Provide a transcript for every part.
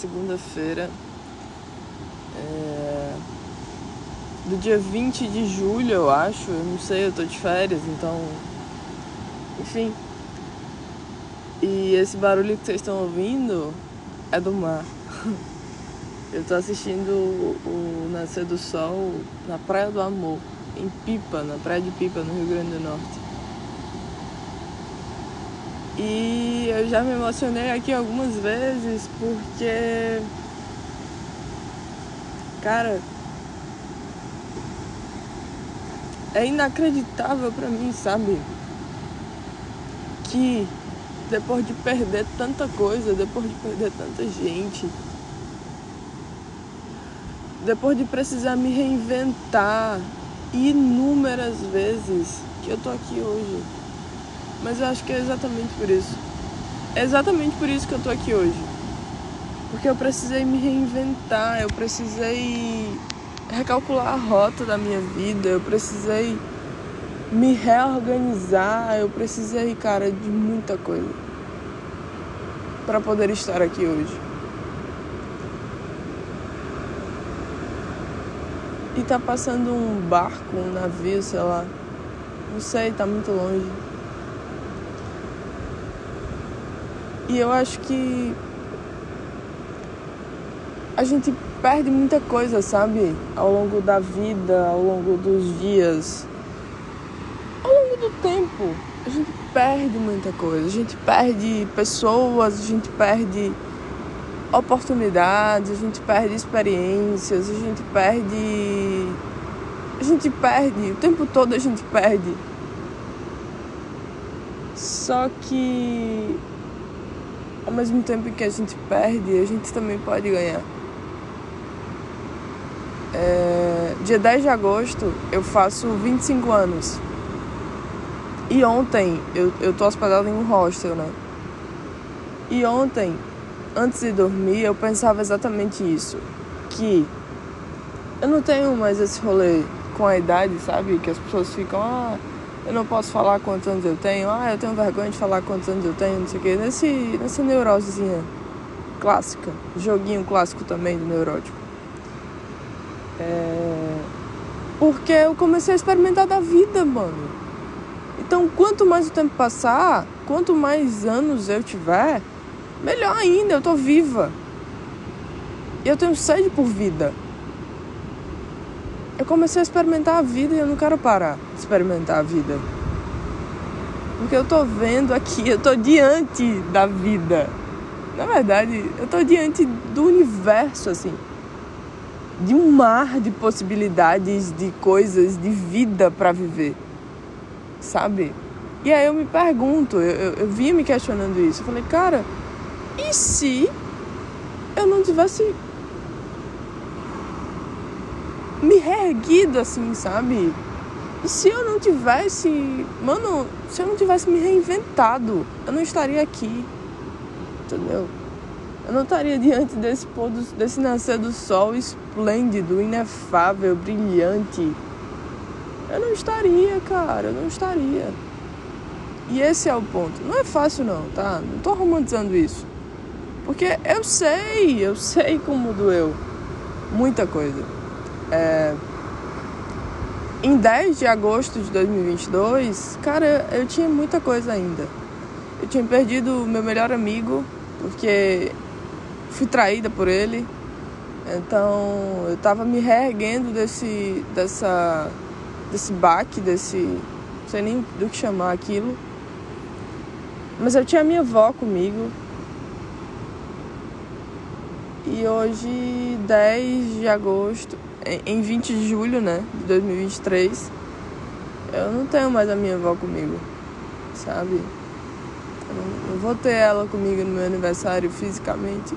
segunda-feira, é... do dia 20 de julho, eu acho, eu não sei, eu tô de férias, então. Enfim. E esse barulho que vocês estão ouvindo é do mar. Eu tô assistindo o nascer do sol na Praia do Amor, em Pipa, na Praia de Pipa, no Rio Grande do Norte. E eu já me emocionei aqui algumas vezes porque. Cara. É inacreditável para mim, sabe? Que depois de perder tanta coisa, depois de perder tanta gente, depois de precisar me reinventar inúmeras vezes, que eu tô aqui hoje. Mas eu acho que é exatamente por isso. É exatamente por isso que eu tô aqui hoje. Porque eu precisei me reinventar, eu precisei recalcular a rota da minha vida, eu precisei me reorganizar, eu precisei, cara, de muita coisa para poder estar aqui hoje. E tá passando um barco, um navio, sei lá. Não sei, tá muito longe. E eu acho que a gente perde muita coisa, sabe? Ao longo da vida, ao longo dos dias, ao longo do tempo. A gente perde muita coisa. A gente perde pessoas, a gente perde oportunidades, a gente perde experiências, a gente perde. A gente perde, o tempo todo a gente perde. Só que ao mesmo tempo que a gente perde, a gente também pode ganhar. É, dia 10 de agosto eu faço 25 anos. E ontem eu, eu tô hospedado em um hostel, né? E ontem, antes de dormir, eu pensava exatamente isso. Que eu não tenho mais esse rolê com a idade, sabe? Que as pessoas ficam, ah, eu não posso falar quantos anos eu tenho, ah, eu tenho vergonha de falar quantos anos eu tenho, não sei o quê. Nesse, nessa neurosezinha clássica, joguinho clássico também do neurótico. É... Porque eu comecei a experimentar da vida, mano. Então, quanto mais o tempo passar, quanto mais anos eu tiver, melhor ainda, eu tô viva. E eu tenho sede por vida eu comecei a experimentar a vida e eu não quero parar de experimentar a vida. Porque eu tô vendo aqui, eu tô diante da vida. Na verdade, eu tô diante do universo, assim. De um mar de possibilidades, de coisas, de vida para viver. Sabe? E aí eu me pergunto, eu, eu, eu vinha me questionando isso. Eu falei, cara, e se eu não tivesse me reerguido assim, sabe? E se eu não tivesse, mano, se eu não tivesse me reinventado, eu não estaria aqui. Entendeu? Eu não estaria diante desse pôr do, desse nascer do sol esplêndido, inefável, brilhante. Eu não estaria, cara, eu não estaria. E esse é o ponto. Não é fácil não, tá? Não tô romantizando isso. Porque eu sei, eu sei como doeu. Muita coisa. É, em 10 de agosto de 2022, cara, eu tinha muita coisa ainda. Eu tinha perdido meu melhor amigo, porque fui traída por ele. Então, eu tava me reerguendo desse, dessa, desse baque, desse. Não sei nem do que chamar aquilo. Mas eu tinha minha avó comigo. E hoje, 10 de agosto, em 20 de julho, né, de 2023, eu não tenho mais a minha avó comigo, sabe? Eu não, não vou ter ela comigo no meu aniversário fisicamente.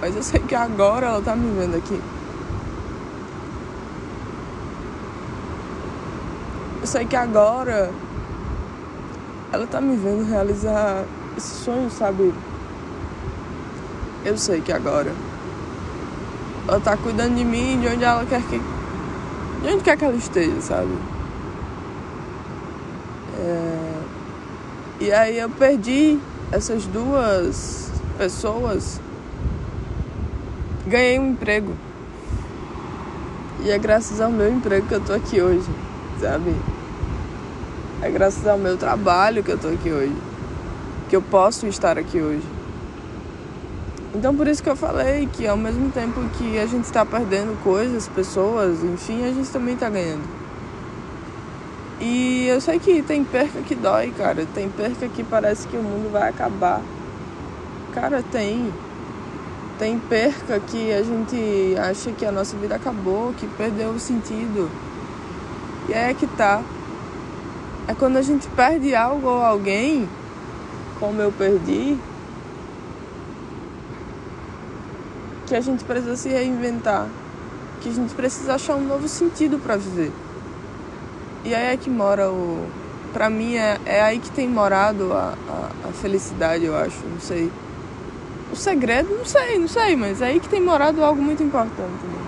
Mas eu sei que agora ela tá me vendo aqui. Eu sei que agora ela tá me vendo realizar esse sonho, sabe? Eu sei que agora ela tá cuidando de mim de onde ela quer que. De onde quer que ela esteja, sabe? E aí eu perdi essas duas pessoas, ganhei um emprego. E é graças ao meu emprego que eu tô aqui hoje, sabe? É graças ao meu trabalho que eu tô aqui hoje. Que eu posso estar aqui hoje. Então por isso que eu falei que ao mesmo tempo que a gente está perdendo coisas, pessoas, enfim, a gente também está ganhando. E eu sei que tem perca que dói, cara. Tem perca que parece que o mundo vai acabar. Cara, tem. Tem perca que a gente acha que a nossa vida acabou, que perdeu o sentido. E é que tá. É quando a gente perde algo ou alguém, como eu perdi, que a gente precisa se reinventar, que a gente precisa achar um novo sentido para viver. E aí é que mora o. Pra mim é, é aí que tem morado a, a, a felicidade, eu acho, não sei. O segredo, não sei, não sei, mas é aí que tem morado algo muito importante. Né?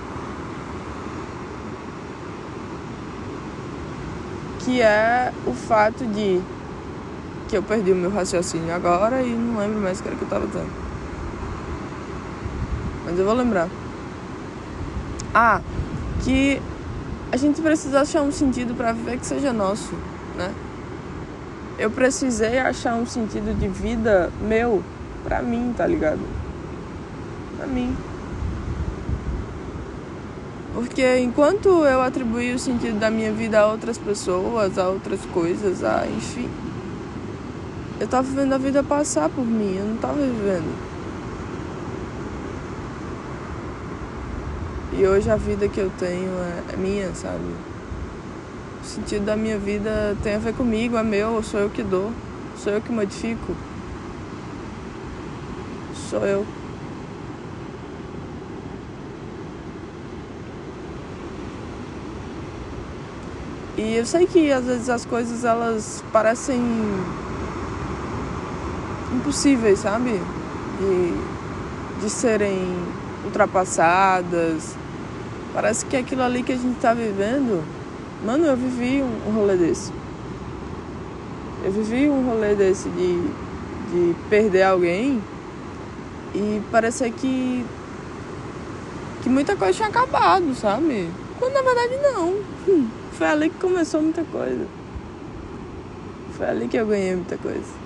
Que é o fato de que eu perdi o meu raciocínio agora e não lembro mais o que era que eu tava dando mas eu vou lembrar. Ah, que a gente precisa achar um sentido para viver que seja nosso, né? Eu precisei achar um sentido de vida meu pra mim, tá ligado? Pra mim. Porque enquanto eu atribuí o sentido da minha vida a outras pessoas, a outras coisas, a enfim, eu tava vivendo a vida passar por mim, eu não tava vivendo. E hoje a vida que eu tenho é, é minha, sabe? O sentido da minha vida tem a ver comigo, é meu, sou eu que dou, sou eu que modifico. Sou eu. E eu sei que às vezes as coisas elas parecem impossíveis, sabe? De, de serem ultrapassadas, Parece que aquilo ali que a gente tá vivendo. Mano, eu vivi um, rolê desse. Eu vivi um rolê desse de, de perder alguém e parecer que. que muita coisa tinha acabado, sabe? Quando na verdade não. Foi ali que começou muita coisa. Foi ali que eu ganhei muita coisa.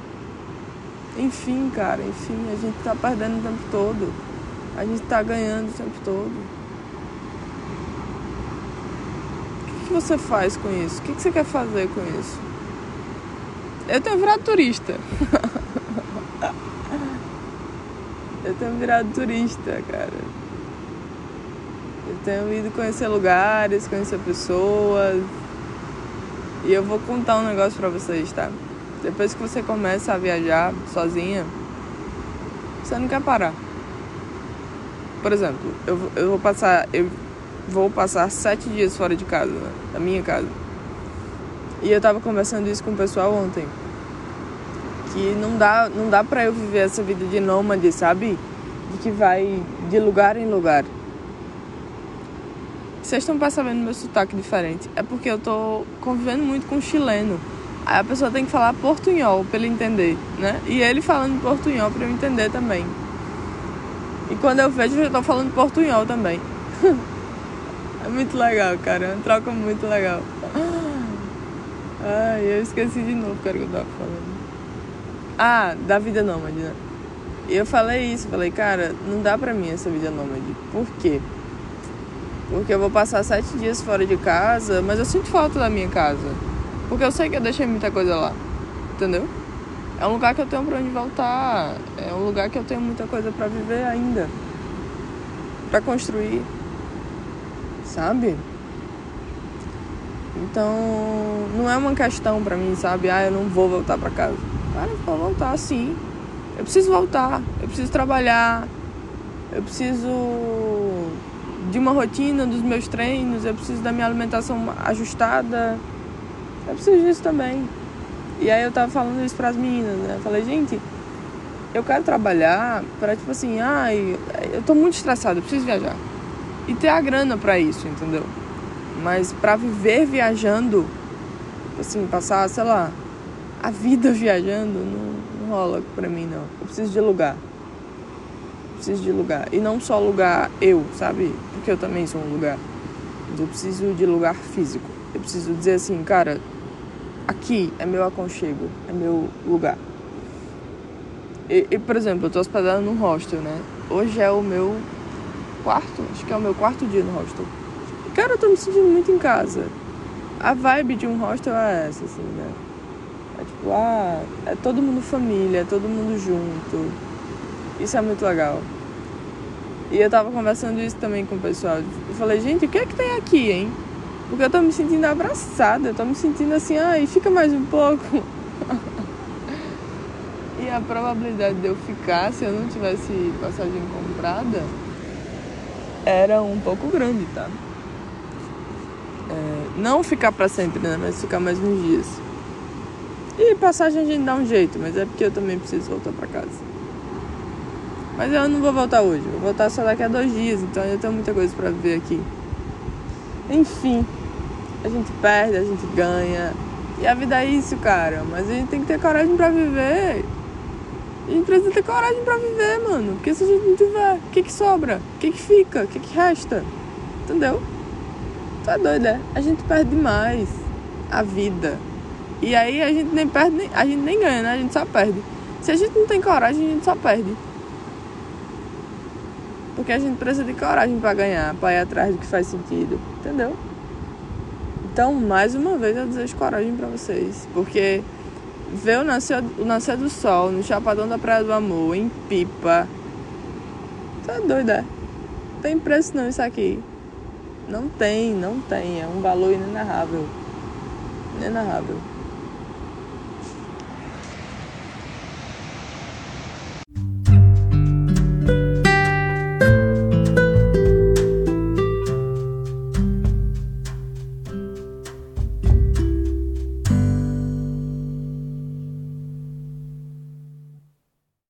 Enfim, cara, enfim, a gente tá perdendo o tempo todo. A gente tá ganhando o tempo todo. que você faz com isso? O que você quer fazer com isso? Eu tenho virado turista. eu tenho virado turista, cara. Eu tenho ido conhecer lugares, conhecer pessoas. E eu vou contar um negócio pra vocês, tá? Depois que você começa a viajar sozinha, você não quer parar. Por exemplo, eu, eu vou passar. Eu vou passar sete dias fora de casa, né? da minha casa. E eu tava conversando isso com o pessoal ontem. Que não dá, não dá pra eu viver essa vida de nômade, sabe? De que vai de lugar em lugar. Vocês estão percebendo meu sotaque diferente? É porque eu tô convivendo muito com um chileno. Aí a pessoa tem que falar portunhol pra ele entender, né? E ele falando portunhol pra eu entender também. E quando eu vejo, eu já tô falando portunhol também. É muito legal, cara. É uma troca muito legal. Ai, eu esqueci de novo o que eu tava falando. Ah, da vida nômade, né? Eu falei isso, falei, cara, não dá pra mim essa vida nômade. Por quê? Porque eu vou passar sete dias fora de casa, mas eu sinto falta da minha casa. Porque eu sei que eu deixei muita coisa lá. Entendeu? É um lugar que eu tenho pra onde voltar. É um lugar que eu tenho muita coisa para viver ainda. para construir sabe? Então, não é uma questão pra mim, sabe? Ah, eu não vou voltar pra casa. Cara, eu vou voltar sim. Eu preciso voltar, eu preciso trabalhar, eu preciso de uma rotina dos meus treinos, eu preciso da minha alimentação ajustada. Eu preciso disso também. E aí eu tava falando isso pras meninas, né? Eu falei, gente, eu quero trabalhar para tipo assim, ai, eu tô muito estressada, eu preciso viajar e ter a grana para isso, entendeu? Mas para viver viajando, assim, passar, sei lá, a vida viajando não, não rola pra mim, não. Eu preciso de lugar. preciso de lugar. E não só lugar eu, sabe? Porque eu também sou um lugar. Eu preciso de lugar físico. Eu preciso dizer assim, cara, aqui é meu aconchego, é meu lugar. E, e, por exemplo, eu tô hospedado num hostel, né? Hoje é o meu quarto, acho que é o meu quarto dia no hostel. Cara, eu tô me sentindo muito em casa. A vibe de um hostel é essa, assim, né? É tipo, ah, é todo mundo família, é todo mundo junto. Isso é muito legal. E eu tava conversando isso também com o pessoal. Eu falei, gente, o que é que tem aqui, hein? Porque eu tô me sentindo abraçada, eu tô me sentindo assim, ai, fica mais um pouco. e a probabilidade de eu ficar se eu não tivesse passagem comprada era um pouco grande, tá? É, não ficar para sempre, né? Mas ficar mais uns dias. E passagem a gente dá um jeito, mas é porque eu também preciso voltar para casa. Mas eu não vou voltar hoje, vou voltar só daqui a dois dias, então eu tenho muita coisa para ver aqui. Enfim, a gente perde, a gente ganha. E a vida é isso, cara. Mas a gente tem que ter coragem para viver. A gente precisa ter coragem para viver, mano. Porque se a gente não tiver, o que que sobra? O que que fica? O que que resta? Entendeu? Tu é doido, é? A gente perde demais a vida. E aí a gente nem perde, a gente nem ganha, né? A gente só perde. Se a gente não tem coragem, a gente só perde. Porque a gente precisa de coragem para ganhar, para ir atrás do que faz sentido, entendeu? Então, mais uma vez eu desejo coragem para vocês, porque ver o nascer, o nascer do sol no Chapadão da Praia do Amor, em Pipa, tá doida? É? Tem preço não isso aqui. Não tem, não tem, é um valor inenarrável. Inenarrável.